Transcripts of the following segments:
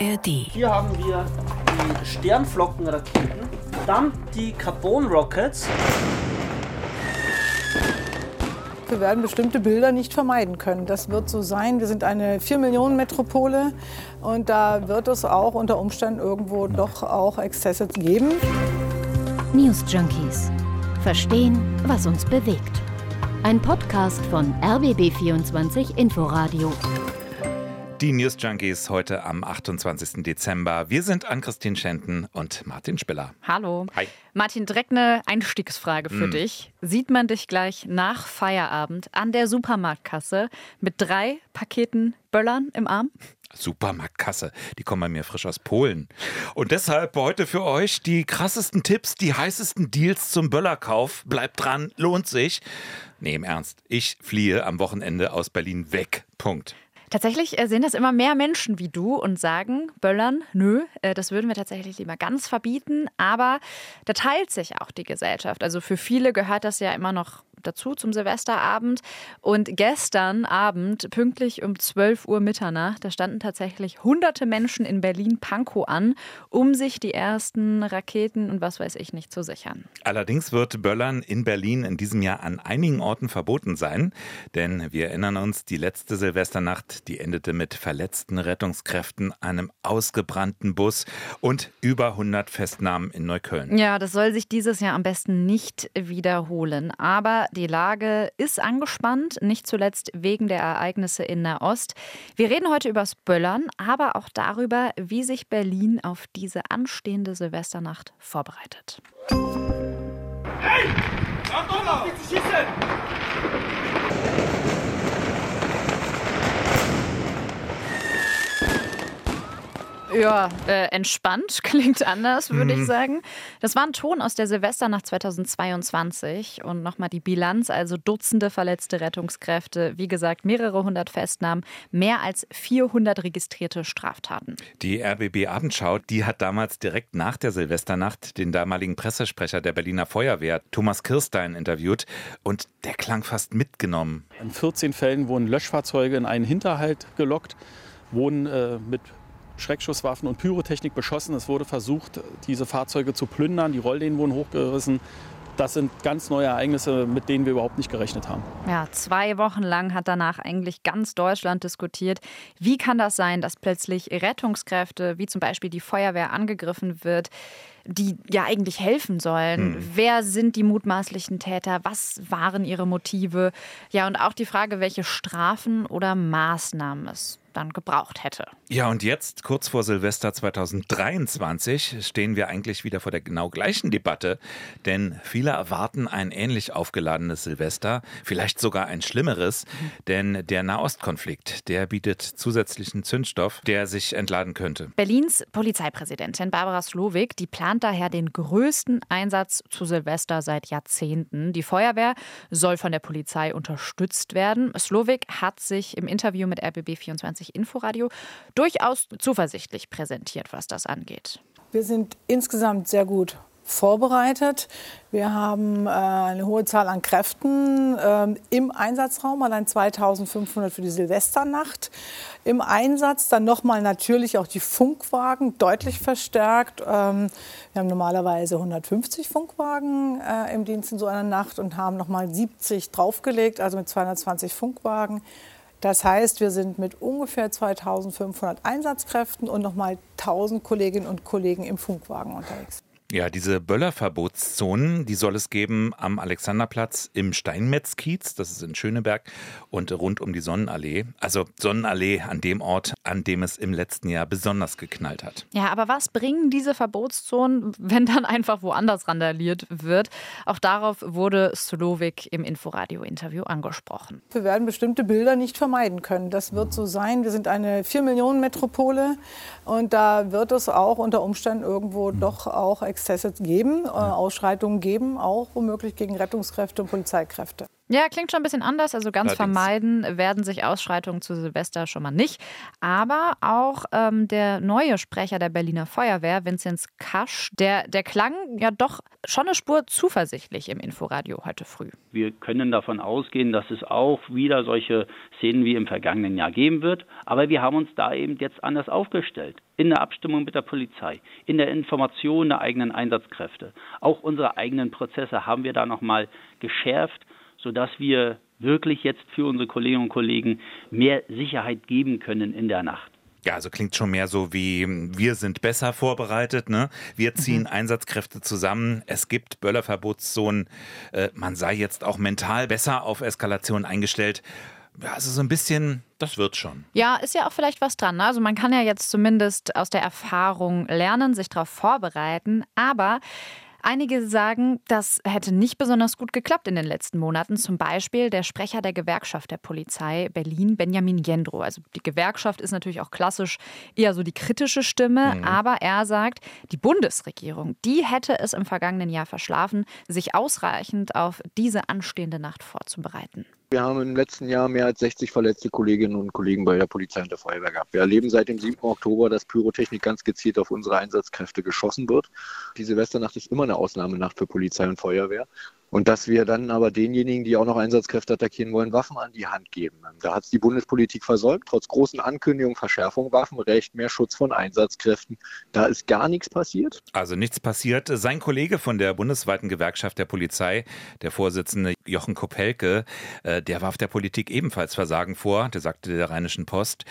ARD. Hier haben wir die Sternflockenraketen, dann die Carbon Rockets. Wir werden bestimmte Bilder nicht vermeiden können. Das wird so sein. Wir sind eine 4-Millionen-Metropole und da wird es auch unter Umständen irgendwo doch auch Exzesse geben. News Junkies. Verstehen, was uns bewegt. Ein Podcast von RBB24 Inforadio. Die News Junkies heute am 28. Dezember. Wir sind an Christine Schenten und Martin Spiller. Hallo. Hi. Martin, direkt eine Einstiegsfrage für Mm. dich. Sieht man dich gleich nach Feierabend an der Supermarktkasse mit drei Paketen Böllern im Arm? Supermarktkasse, die kommen bei mir frisch aus Polen. Und deshalb heute für euch die krassesten Tipps, die heißesten Deals zum Böllerkauf. Bleibt dran, lohnt sich. Nee, im Ernst. Ich fliehe am Wochenende aus Berlin weg. Punkt. Tatsächlich äh, sehen das immer mehr Menschen wie du und sagen, Böllern, nö, äh, das würden wir tatsächlich lieber ganz verbieten. Aber da teilt sich auch die Gesellschaft. Also für viele gehört das ja immer noch dazu zum Silvesterabend. Und gestern Abend, pünktlich um 12 Uhr Mitternacht, da standen tatsächlich hunderte Menschen in Berlin-Pankow an, um sich die ersten Raketen und was weiß ich nicht zu sichern. Allerdings wird Böllern in Berlin in diesem Jahr an einigen Orten verboten sein. Denn wir erinnern uns, die letzte Silvesternacht, die endete mit verletzten Rettungskräften, einem ausgebrannten Bus und über 100 Festnahmen in Neukölln. Ja, das soll sich dieses Jahr am besten nicht wiederholen. Aber die Lage ist angespannt, nicht zuletzt wegen der Ereignisse in Nahost. Wir reden heute übers Böllern, aber auch darüber, wie sich Berlin auf diese anstehende Silvesternacht vorbereitet. Ja, äh, entspannt klingt anders, würde ich sagen. Das war ein Ton aus der Silvesternacht 2022 und nochmal die Bilanz, also Dutzende verletzte Rettungskräfte, wie gesagt, mehrere hundert Festnahmen, mehr als 400 registrierte Straftaten. Die RBB Abendschau, die hat damals direkt nach der Silvesternacht den damaligen Pressesprecher der Berliner Feuerwehr, Thomas Kirstein, interviewt und der klang fast mitgenommen. In 14 Fällen wurden Löschfahrzeuge in einen Hinterhalt gelockt, wurden äh, mit Schreckschusswaffen und Pyrotechnik beschossen. Es wurde versucht, diese Fahrzeuge zu plündern. Die Rolllehnen wurden hochgerissen. Das sind ganz neue Ereignisse, mit denen wir überhaupt nicht gerechnet haben. Ja, zwei Wochen lang hat danach eigentlich ganz Deutschland diskutiert. Wie kann das sein, dass plötzlich Rettungskräfte, wie zum Beispiel die Feuerwehr, angegriffen wird, die ja eigentlich helfen sollen? Wer sind die mutmaßlichen Täter? Was waren ihre Motive? Ja, und auch die Frage, welche Strafen oder Maßnahmen es dann gebraucht hätte. Ja, und jetzt, kurz vor Silvester 2023, stehen wir eigentlich wieder vor der genau gleichen Debatte, denn viele erwarten ein ähnlich aufgeladenes Silvester, vielleicht sogar ein schlimmeres, denn der Nahostkonflikt, der bietet zusätzlichen Zündstoff, der sich entladen könnte. Berlins Polizeipräsidentin Barbara Slowik, die plant daher den größten Einsatz zu Silvester seit Jahrzehnten. Die Feuerwehr soll von der Polizei unterstützt werden. Slowik hat sich im Interview mit RBB24 Inforadio durchaus zuversichtlich präsentiert, was das angeht. Wir sind insgesamt sehr gut vorbereitet. Wir haben äh, eine hohe Zahl an Kräften ähm, im Einsatzraum, allein 2500 für die Silvesternacht. Im Einsatz dann nochmal natürlich auch die Funkwagen deutlich verstärkt. Ähm, wir haben normalerweise 150 Funkwagen äh, im Dienst in so einer Nacht und haben nochmal 70 draufgelegt, also mit 220 Funkwagen. Das heißt, wir sind mit ungefähr 2500 Einsatzkräften und nochmal 1000 Kolleginnen und Kollegen im Funkwagen unterwegs. Ja, diese Böllerverbotszonen, die soll es geben am Alexanderplatz im Steinmetzkiez, das ist in Schöneberg, und rund um die Sonnenallee. Also Sonnenallee an dem Ort, an dem es im letzten Jahr besonders geknallt hat. Ja, aber was bringen diese Verbotszonen, wenn dann einfach woanders randaliert wird? Auch darauf wurde Slowik im Inforadio-Interview angesprochen. Wir werden bestimmte Bilder nicht vermeiden können. Das wird so sein. Wir sind eine 4-Millionen-Metropole und da wird es auch unter Umständen irgendwo doch auch Exzesse geben, äh, Ausschreitungen geben, auch womöglich gegen Rettungskräfte und Polizeikräfte. Ja, klingt schon ein bisschen anders. Also ganz Allerdings. vermeiden werden sich Ausschreitungen zu Silvester schon mal nicht. Aber auch ähm, der neue Sprecher der Berliner Feuerwehr, Vinzenz Kasch, der, der klang ja doch schon eine Spur zuversichtlich im Inforadio heute früh. Wir können davon ausgehen, dass es auch wieder solche Szenen wie im vergangenen Jahr geben wird. Aber wir haben uns da eben jetzt anders aufgestellt. In der Abstimmung mit der Polizei, in der Information der eigenen Einsatzkräfte. Auch unsere eigenen Prozesse haben wir da nochmal geschärft sodass wir wirklich jetzt für unsere Kolleginnen und Kollegen mehr Sicherheit geben können in der Nacht. Ja, also klingt schon mehr so wie wir sind besser vorbereitet, ne? Wir ziehen mhm. Einsatzkräfte zusammen, es gibt Böllerverbotszonen, äh, man sei jetzt auch mental besser auf Eskalation eingestellt. Ja, also so ein bisschen, das wird schon. Ja, ist ja auch vielleicht was dran. Ne? Also man kann ja jetzt zumindest aus der Erfahrung lernen, sich darauf vorbereiten, aber Einige sagen, das hätte nicht besonders gut geklappt in den letzten Monaten. Zum Beispiel der Sprecher der Gewerkschaft der Polizei Berlin, Benjamin Jendro. Also die Gewerkschaft ist natürlich auch klassisch eher so die kritische Stimme, mhm. aber er sagt, die Bundesregierung, die hätte es im vergangenen Jahr verschlafen, sich ausreichend auf diese anstehende Nacht vorzubereiten. Wir haben im letzten Jahr mehr als 60 verletzte Kolleginnen und Kollegen bei der Polizei und der Feuerwehr gehabt. Wir erleben seit dem 7. Oktober, dass Pyrotechnik ganz gezielt auf unsere Einsatzkräfte geschossen wird. Die Silvesternacht ist immer eine Ausnahmenacht für Polizei und Feuerwehr. Und dass wir dann aber denjenigen, die auch noch Einsatzkräfte attackieren wollen, Waffen an die Hand geben. Da hat es die Bundespolitik versäumt, trotz großen Ankündigungen, Verschärfung, Waffenrecht, mehr Schutz von Einsatzkräften. Da ist gar nichts passiert. Also nichts passiert. Sein Kollege von der bundesweiten Gewerkschaft der Polizei, der Vorsitzende Jochen Kopelke, äh, der warf der Politik ebenfalls Versagen vor. Der sagte der Rheinischen Post,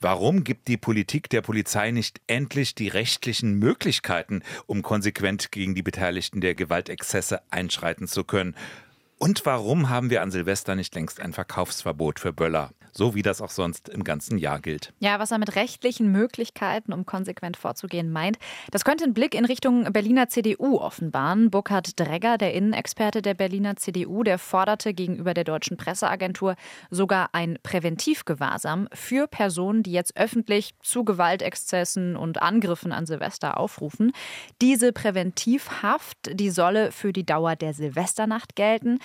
warum gibt die Politik der Polizei nicht endlich die rechtlichen Möglichkeiten, um konsequent gegen die Beteiligten der Gewaltexzesse einschreiten zu können. Und warum haben wir an Silvester nicht längst ein Verkaufsverbot für Böller? So wie das auch sonst im ganzen Jahr gilt. Ja, was er mit rechtlichen Möglichkeiten, um konsequent vorzugehen, meint, das könnte einen Blick in Richtung Berliner CDU offenbaren. Burkhard Dregger, der Innenexperte der Berliner CDU, der forderte gegenüber der deutschen Presseagentur sogar ein Präventivgewahrsam für Personen, die jetzt öffentlich zu Gewaltexzessen und Angriffen an Silvester aufrufen. Diese Präventivhaft, die solle für die Dauer der Silvesternacht gelten.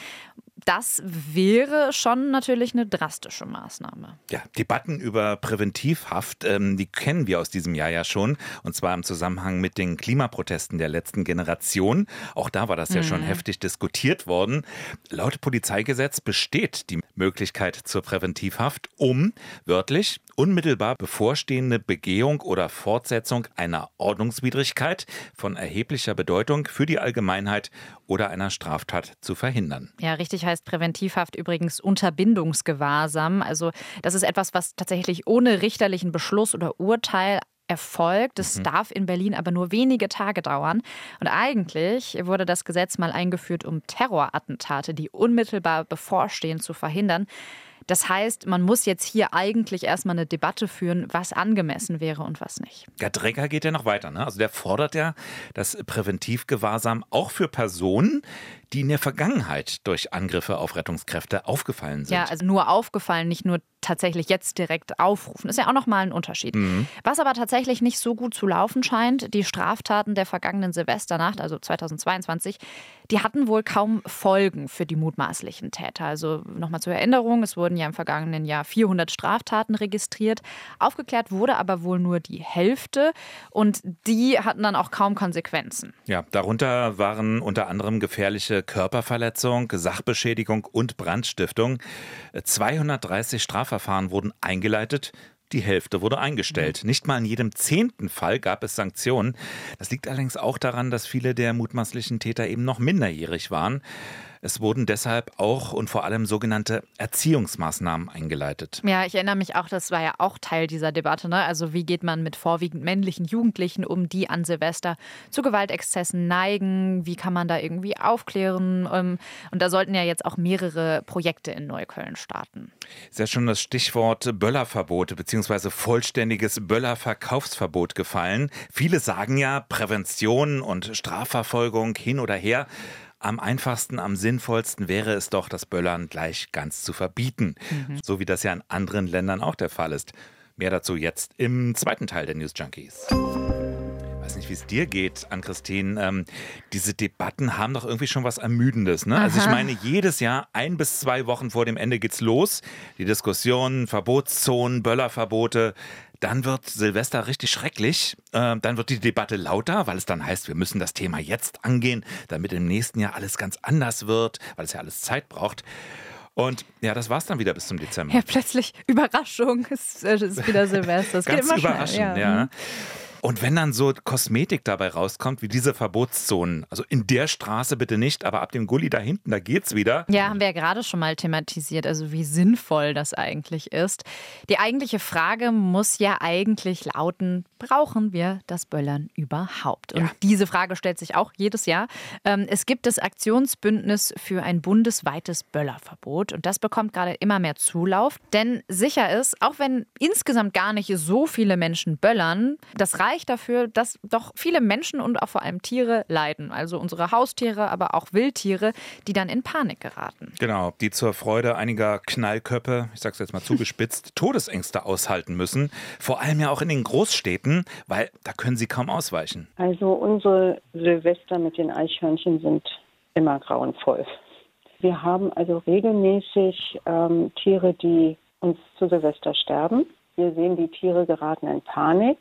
Das wäre schon natürlich eine drastische Maßnahme. Ja, Debatten über Präventivhaft, ähm, die kennen wir aus diesem Jahr ja schon. Und zwar im Zusammenhang mit den Klimaprotesten der letzten Generation. Auch da war das ja mhm. schon heftig diskutiert worden. Laut Polizeigesetz besteht die Möglichkeit zur Präventivhaft, um wörtlich unmittelbar bevorstehende Begehung oder Fortsetzung einer Ordnungswidrigkeit von erheblicher Bedeutung für die Allgemeinheit oder einer Straftat zu verhindern. Ja, richtig heißt Präventivhaft übrigens Unterbindungsgewahrsam. Also das ist etwas, was tatsächlich ohne richterlichen Beschluss oder Urteil erfolgt. Das mhm. darf in Berlin aber nur wenige Tage dauern. Und eigentlich wurde das Gesetz mal eingeführt, um Terrorattentate, die unmittelbar bevorstehen, zu verhindern. Das heißt, man muss jetzt hier eigentlich erstmal eine Debatte führen, was angemessen wäre und was nicht. Der Drecker geht ja noch weiter. Ne? Also der fordert ja das Präventivgewahrsam auch für Personen, die in der Vergangenheit durch Angriffe auf Rettungskräfte aufgefallen sind. Ja, also nur aufgefallen, nicht nur tatsächlich jetzt direkt aufrufen. Ist ja auch nochmal ein Unterschied. Mhm. Was aber tatsächlich nicht so gut zu laufen scheint, die Straftaten der vergangenen Silvesternacht, also 2022, die hatten wohl kaum Folgen für die mutmaßlichen Täter. Also nochmal zur Erinnerung, es wurden ja im vergangenen Jahr 400 Straftaten registriert. Aufgeklärt wurde aber wohl nur die Hälfte und die hatten dann auch kaum Konsequenzen. Ja, darunter waren unter anderem gefährliche Körperverletzung, Sachbeschädigung und Brandstiftung. 230 Strafverfahren wurden eingeleitet. Die Hälfte wurde eingestellt. Nicht mal in jedem zehnten Fall gab es Sanktionen. Das liegt allerdings auch daran, dass viele der mutmaßlichen Täter eben noch minderjährig waren. Es wurden deshalb auch und vor allem sogenannte Erziehungsmaßnahmen eingeleitet. Ja, ich erinnere mich auch, das war ja auch Teil dieser Debatte. Ne? Also wie geht man mit vorwiegend männlichen Jugendlichen um, die an Silvester zu Gewaltexzessen neigen? Wie kann man da irgendwie aufklären? Ähm, und da sollten ja jetzt auch mehrere Projekte in Neukölln starten. Ist ja schon das Stichwort Böllerverbote bzw. vollständiges Böllerverkaufsverbot gefallen. Viele sagen ja Prävention und Strafverfolgung hin oder her. Am einfachsten, am sinnvollsten wäre es doch, das Böllern gleich ganz zu verbieten. Mhm. So wie das ja in anderen Ländern auch der Fall ist. Mehr dazu jetzt im zweiten Teil der News Junkies. weiß nicht, wie es dir geht, an Christine. Ähm, diese Debatten haben doch irgendwie schon was Ermüdendes. Ne? Also ich meine, jedes Jahr, ein bis zwei Wochen vor dem Ende geht's los. Die Diskussionen, Verbotszonen, Böllerverbote. Dann wird Silvester richtig schrecklich. Äh, dann wird die Debatte lauter, weil es dann heißt, wir müssen das Thema jetzt angehen, damit im nächsten Jahr alles ganz anders wird, weil es ja alles Zeit braucht. Und ja, das war's dann wieder bis zum Dezember. Ja, plötzlich Überraschung, es ist wieder Silvester. Es geht Ganz immer schnell, überraschend, ja. ja. Und wenn dann so Kosmetik dabei rauskommt, wie diese Verbotszonen, also in der Straße bitte nicht, aber ab dem Gully da hinten, da geht's wieder. Ja, haben wir ja gerade schon mal thematisiert, also wie sinnvoll das eigentlich ist. Die eigentliche Frage muss ja eigentlich lauten, brauchen wir das Böllern überhaupt? Und Ja. diese Frage stellt sich auch jedes Jahr. Ähm, Es gibt das Aktionsbündnis für ein bundesweites Böllerverbot und das bekommt gerade immer mehr Zulauf. Denn sicher ist, auch wenn insgesamt gar nicht so viele Menschen böllern, das reicht dafür, dass doch viele Menschen und auch vor allem Tiere leiden. Also unsere Haustiere, aber auch Wildtiere, die dann in Panik geraten. Genau, die zur Freude einiger Knallköppe, ich sag's jetzt mal zugespitzt, Todesängste aushalten müssen. Vor allem ja auch in den Großstädten, weil da können sie kaum ausweichen. Also unsere Silvester mit den Eichhörnchen sind immer grauenvoll. Wir haben also regelmäßig ähm, Tiere, die uns zu Silvester sterben. Wir sehen, die Tiere geraten in Panik,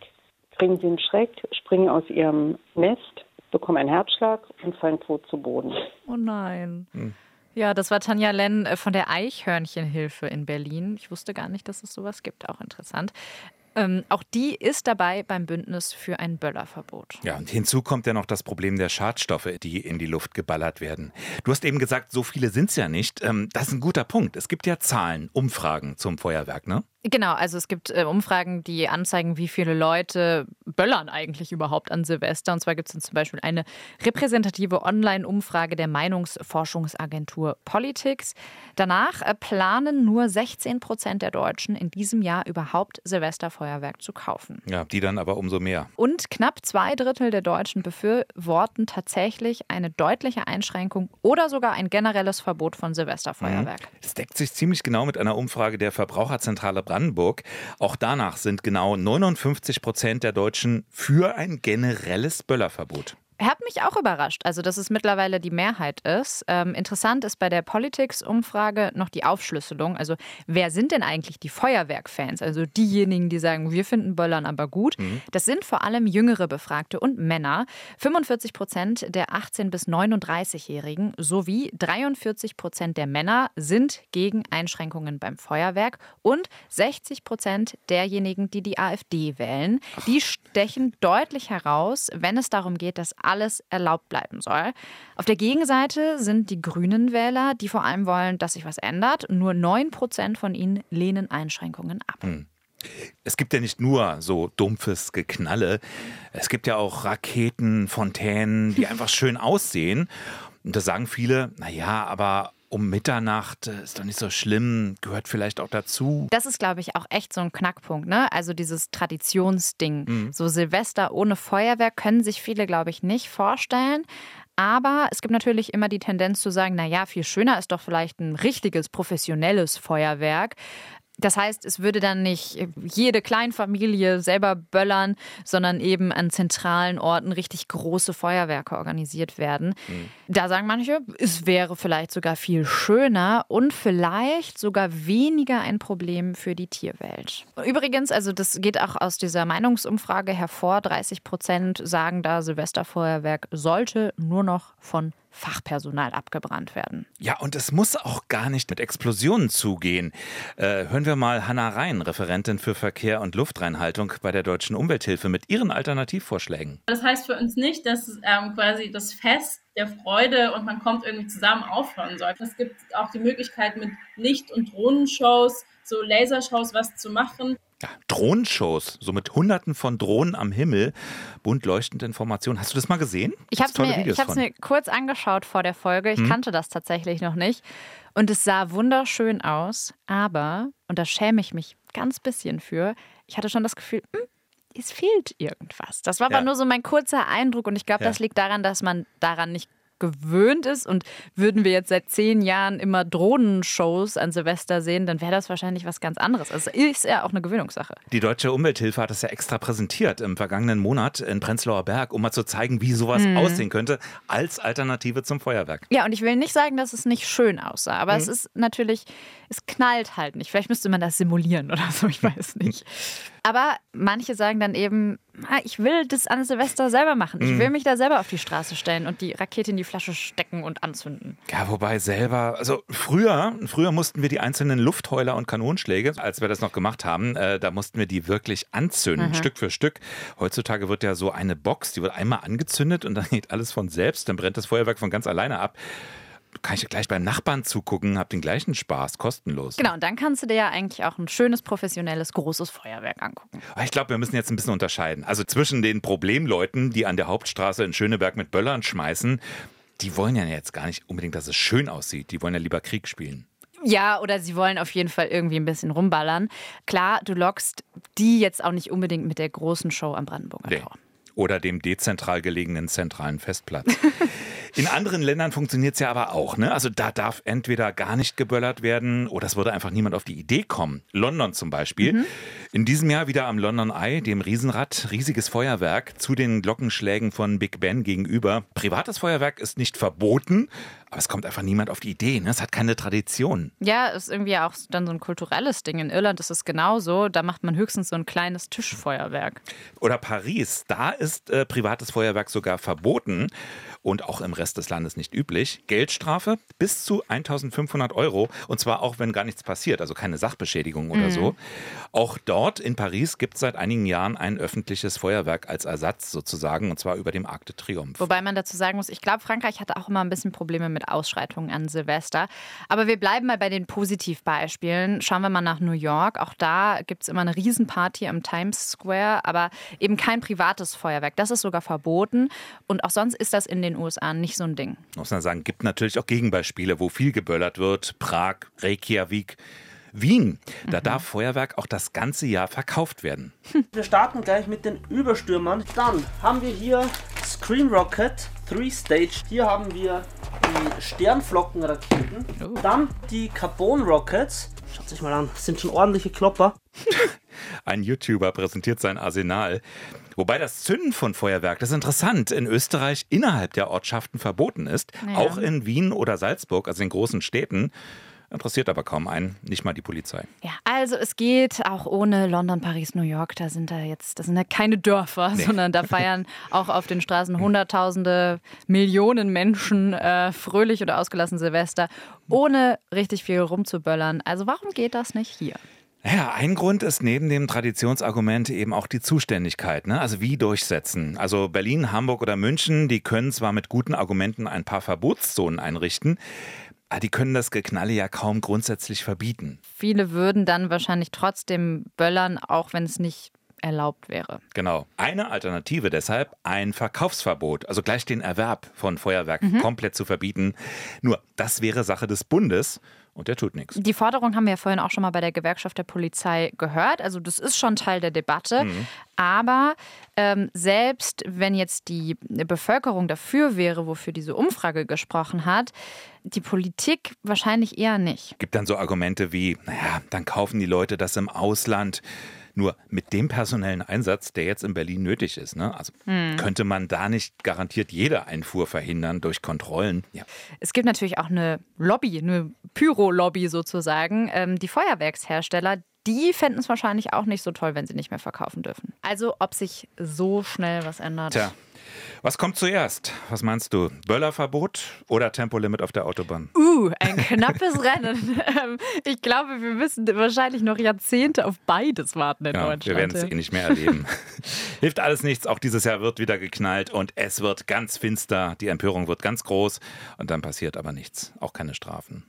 kriegen sie einen Schreck, springen aus ihrem Nest, bekommen einen Herzschlag und fallen tot zu Boden. Oh nein. Ja, das war Tanja Lenn äh, von der Eichhörnchenhilfe in Berlin. Ich wusste gar nicht, dass es sowas gibt. Auch interessant. Ähm, auch die ist dabei beim Bündnis für ein Böllerverbot. Ja, und hinzu kommt ja noch das Problem der Schadstoffe, die in die Luft geballert werden. Du hast eben gesagt, so viele sind es ja nicht. Ähm, das ist ein guter Punkt. Es gibt ja Zahlen, Umfragen zum Feuerwerk, ne? Genau, also es gibt äh, Umfragen, die anzeigen, wie viele Leute böllern eigentlich überhaupt an Silvester. Und zwar gibt es zum Beispiel eine repräsentative Online-Umfrage der Meinungsforschungsagentur Politics. Danach äh, planen nur 16 Prozent der Deutschen in diesem Jahr überhaupt Silvesterfeuerwerk zu kaufen. Ja, die dann aber umso mehr. Und knapp zwei Drittel der Deutschen befürworten tatsächlich eine deutliche Einschränkung oder sogar ein generelles Verbot von Silvesterfeuerwerk. Es deckt sich ziemlich genau mit einer Umfrage der Verbraucherzentrale Brandenburg. Auch danach sind genau 59 Prozent der Deutschen für ein generelles Böllerverbot. Hat mich auch überrascht, also dass es mittlerweile die Mehrheit ist. Ähm, interessant ist bei der Politics-Umfrage noch die Aufschlüsselung. Also wer sind denn eigentlich die Feuerwerk-Fans? Also diejenigen, die sagen, wir finden Böllern aber gut. Das sind vor allem jüngere Befragte und Männer. 45 Prozent der 18- bis 39-Jährigen sowie 43 Prozent der Männer sind gegen Einschränkungen beim Feuerwerk und 60 Prozent derjenigen, die die AfD wählen, die stechen deutlich heraus, wenn es darum geht, dass alles erlaubt bleiben soll. Auf der Gegenseite sind die grünen Wähler, die vor allem wollen, dass sich was ändert. Nur 9 Prozent von ihnen lehnen Einschränkungen ab. Es gibt ja nicht nur so dumpfes Geknalle. Es gibt ja auch Raketen, Fontänen, die einfach schön aussehen. Und da sagen viele, naja, aber um Mitternacht äh, ist doch nicht so schlimm, gehört vielleicht auch dazu. Das ist, glaube ich, auch echt so ein Knackpunkt, ne? Also dieses Traditionsding. So Silvester ohne Feuerwerk können sich viele, glaube ich, nicht vorstellen. Aber es gibt natürlich immer die Tendenz zu sagen, naja, viel schöner ist doch vielleicht ein richtiges, professionelles Feuerwerk. Das heißt, es würde dann nicht jede Kleinfamilie selber böllern, sondern eben an zentralen Orten richtig große Feuerwerke organisiert werden. Da sagen manche, es wäre vielleicht sogar viel schöner und vielleicht sogar weniger ein Problem für die Tierwelt. Übrigens, also das geht auch aus dieser Meinungsumfrage hervor, 30 Prozent sagen da, Silvesterfeuerwerk sollte nur noch von Fachpersonal abgebrannt werden. Ja, und es muss auch gar nicht mit Explosionen zugehen. Äh, hören wir mal Hanna Rhein, Referentin für Verkehr und Luftreinhaltung bei der Deutschen Umwelthilfe, mit ihren Alternativvorschlägen. Das heißt für uns nicht, dass ähm, quasi das Fest der Freude und man kommt irgendwie zusammen aufhören soll. Es gibt auch die Möglichkeit mit Licht- und Drohnenshows, so Lasershows was zu machen. Ja, Drohnenshows, so mit Hunderten von Drohnen am Himmel, bunt leuchtende Informationen. Hast du das mal gesehen? Ich habe es mir, ich mir kurz angeschaut vor der Folge. Ich Hm? kannte das tatsächlich noch nicht. Und es sah wunderschön aus. Aber, und da schäme ich mich ganz bisschen für, ich hatte schon das Gefühl, hm, es fehlt irgendwas. Das war Ja. aber nur so mein kurzer Eindruck. Und ich glaube, Ja. das liegt daran, dass man daran nicht gewöhnt ist. Und würden wir jetzt seit zehn Jahren immer Drohnenshows an Silvester sehen, dann wäre das wahrscheinlich was ganz anderes. Also ist ja auch eine Gewöhnungssache. Die Deutsche Umwelthilfe hat das ja extra präsentiert im vergangenen Monat in Prenzlauer Berg, um mal zu zeigen, wie sowas mhm. aussehen könnte als Alternative zum Feuerwerk. Ja, und ich will nicht sagen, dass es nicht schön aussah, aber mhm. es ist natürlich, es knallt halt nicht. Vielleicht müsste man das simulieren oder so, ich weiß nicht. Aber manche sagen dann eben, ah, ich will das an Silvester selber machen. Ich will mhm. mich da selber auf die Straße stellen und die Rakete in die Flasche stecken und anzünden. Ja, wobei selber, also früher, früher mussten wir die einzelnen Luftheuler und Kanonschläge, als wir das noch gemacht haben, äh, da mussten wir die wirklich anzünden, mhm. Stück für Stück. Heutzutage wird ja so eine Box, die wird einmal angezündet und dann geht alles von selbst, dann brennt das Feuerwerk von ganz alleine ab kann ich gleich beim Nachbarn zugucken, habe den gleichen Spaß, kostenlos. Genau, und dann kannst du dir ja eigentlich auch ein schönes, professionelles, großes Feuerwerk angucken. Ich glaube, wir müssen jetzt ein bisschen unterscheiden. Also zwischen den Problemleuten, die an der Hauptstraße in Schöneberg mit Böllern schmeißen, die wollen ja jetzt gar nicht unbedingt, dass es schön aussieht. Die wollen ja lieber Krieg spielen. Ja, oder sie wollen auf jeden Fall irgendwie ein bisschen rumballern. Klar, du lockst die jetzt auch nicht unbedingt mit der großen Show am Brandenburger nee. Oder dem dezentral gelegenen zentralen Festplatz. In anderen Ländern funktioniert es ja aber auch. Ne? Also da darf entweder gar nicht geböllert werden oder es würde einfach niemand auf die Idee kommen. London zum Beispiel. Mhm. In diesem Jahr wieder am London Eye, dem Riesenrad, riesiges Feuerwerk zu den Glockenschlägen von Big Ben gegenüber. Privates Feuerwerk ist nicht verboten, aber es kommt einfach niemand auf die Idee. Ne? Es hat keine Tradition. Ja, ist irgendwie auch dann so ein kulturelles Ding. In Irland ist es genauso. Da macht man höchstens so ein kleines Tischfeuerwerk. Oder Paris. Da ist äh, privates Feuerwerk sogar verboten und auch im Rest des Landes nicht üblich. Geldstrafe bis zu 1500 Euro und zwar auch, wenn gar nichts passiert, also keine Sachbeschädigung oder mhm. so. Auch dort in Paris gibt es seit einigen Jahren ein öffentliches Feuerwerk als Ersatz sozusagen und zwar über dem Arc de Triomphe. Wobei man dazu sagen muss, ich glaube, Frankreich hatte auch immer ein bisschen Probleme mit Ausschreitungen an Silvester. Aber wir bleiben mal bei den Positivbeispielen. Schauen wir mal nach New York. Auch da gibt es immer eine Riesenparty am Times Square, aber eben kein privates Feuerwerk. Das ist sogar verboten. Und auch sonst ist das in den USA nicht so ein Ding. Muss man sagen, gibt natürlich auch Gegenbeispiele, wo viel geböllert wird. Prag, Reykjavik. Wien. Da mhm. darf Feuerwerk auch das ganze Jahr verkauft werden. Wir starten gleich mit den Überstürmern. Dann haben wir hier Screen Rocket 3 Stage. Hier haben wir die Sternflockenraketen. Oh. Dann die Carbon Rockets. Schaut sich mal an, das sind schon ordentliche Klopper. Ein YouTuber präsentiert sein Arsenal. Wobei das Zünden von Feuerwerk, das ist interessant, in Österreich innerhalb der Ortschaften verboten ist. Ja. Auch in Wien oder Salzburg, also in großen Städten. Interessiert aber kaum einen, nicht mal die Polizei. Ja, also es geht auch ohne London, Paris, New York. Da sind da jetzt, das sind ja keine Dörfer, nee. sondern da feiern auch auf den Straßen Hunderttausende, Millionen Menschen äh, fröhlich oder ausgelassen Silvester, ohne richtig viel rumzuböllern. Also warum geht das nicht hier? Ja, ein Grund ist neben dem Traditionsargument eben auch die Zuständigkeit. Ne? Also wie durchsetzen. Also Berlin, Hamburg oder München, die können zwar mit guten Argumenten ein paar Verbotszonen einrichten, aber die können das Geknalle ja kaum grundsätzlich verbieten. Viele würden dann wahrscheinlich trotzdem böllern, auch wenn es nicht erlaubt wäre. Genau. Eine Alternative deshalb ein Verkaufsverbot, also gleich den Erwerb von Feuerwerk mhm. komplett zu verbieten. Nur das wäre Sache des Bundes und der tut nichts. Die Forderung haben wir ja vorhin auch schon mal bei der Gewerkschaft der Polizei gehört. Also das ist schon Teil der Debatte. Mhm. Aber ähm, selbst wenn jetzt die Bevölkerung dafür wäre, wofür diese Umfrage gesprochen hat, die Politik wahrscheinlich eher nicht. Gibt dann so Argumente wie, naja, dann kaufen die Leute das im Ausland. Nur mit dem personellen Einsatz, der jetzt in Berlin nötig ist, ne? also hm. könnte man da nicht garantiert jede Einfuhr verhindern durch Kontrollen. Ja. Es gibt natürlich auch eine Lobby, eine Pyro-Lobby sozusagen. Ähm, die Feuerwerkshersteller, die fänden es wahrscheinlich auch nicht so toll, wenn sie nicht mehr verkaufen dürfen. Also ob sich so schnell was ändert. Tja, was kommt zuerst? Was meinst du? Böllerverbot oder Tempolimit auf der Autobahn? Uh, ein knappes Rennen. Ähm, ich glaube, wir müssen wahrscheinlich noch Jahrzehnte auf beides warten in ja, Deutschland. Wir werden es eh nicht mehr erleben. Hilft alles nichts. Auch dieses Jahr wird wieder geknallt und es wird ganz finster. Die Empörung wird ganz groß und dann passiert aber nichts. Auch keine Strafen.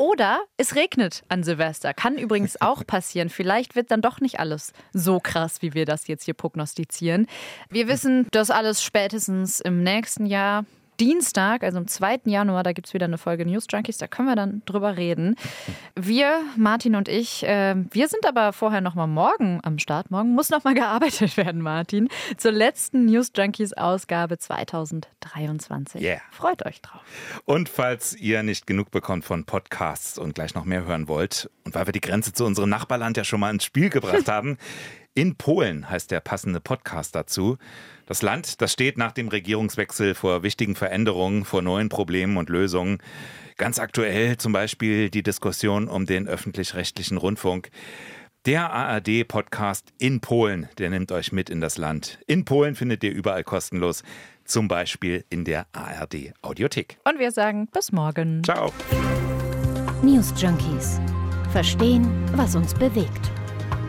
Oder es regnet an Silvester. Kann übrigens auch passieren. Vielleicht wird dann doch nicht alles so krass, wie wir das jetzt hier prognostizieren. Wir wissen das alles spätestens im nächsten Jahr. Dienstag, also am 2. Januar, da gibt es wieder eine Folge News Junkies, da können wir dann drüber reden. Wir, Martin und ich, äh, wir sind aber vorher noch mal morgen am Start. Morgen muss noch mal gearbeitet werden, Martin, zur letzten News Junkies Ausgabe 2023. Yeah. Freut euch drauf. Und falls ihr nicht genug bekommt von Podcasts und gleich noch mehr hören wollt und weil wir die Grenze zu unserem Nachbarland ja schon mal ins Spiel gebracht haben, in Polen heißt der passende Podcast dazu. Das Land, das steht nach dem Regierungswechsel vor wichtigen Veränderungen, vor neuen Problemen und Lösungen. Ganz aktuell zum Beispiel die Diskussion um den öffentlich-rechtlichen Rundfunk. Der ARD-Podcast in Polen, der nimmt euch mit in das Land. In Polen findet ihr überall kostenlos, zum Beispiel in der ARD-Audiothek. Und wir sagen bis morgen. Ciao. News Junkies. Verstehen, was uns bewegt.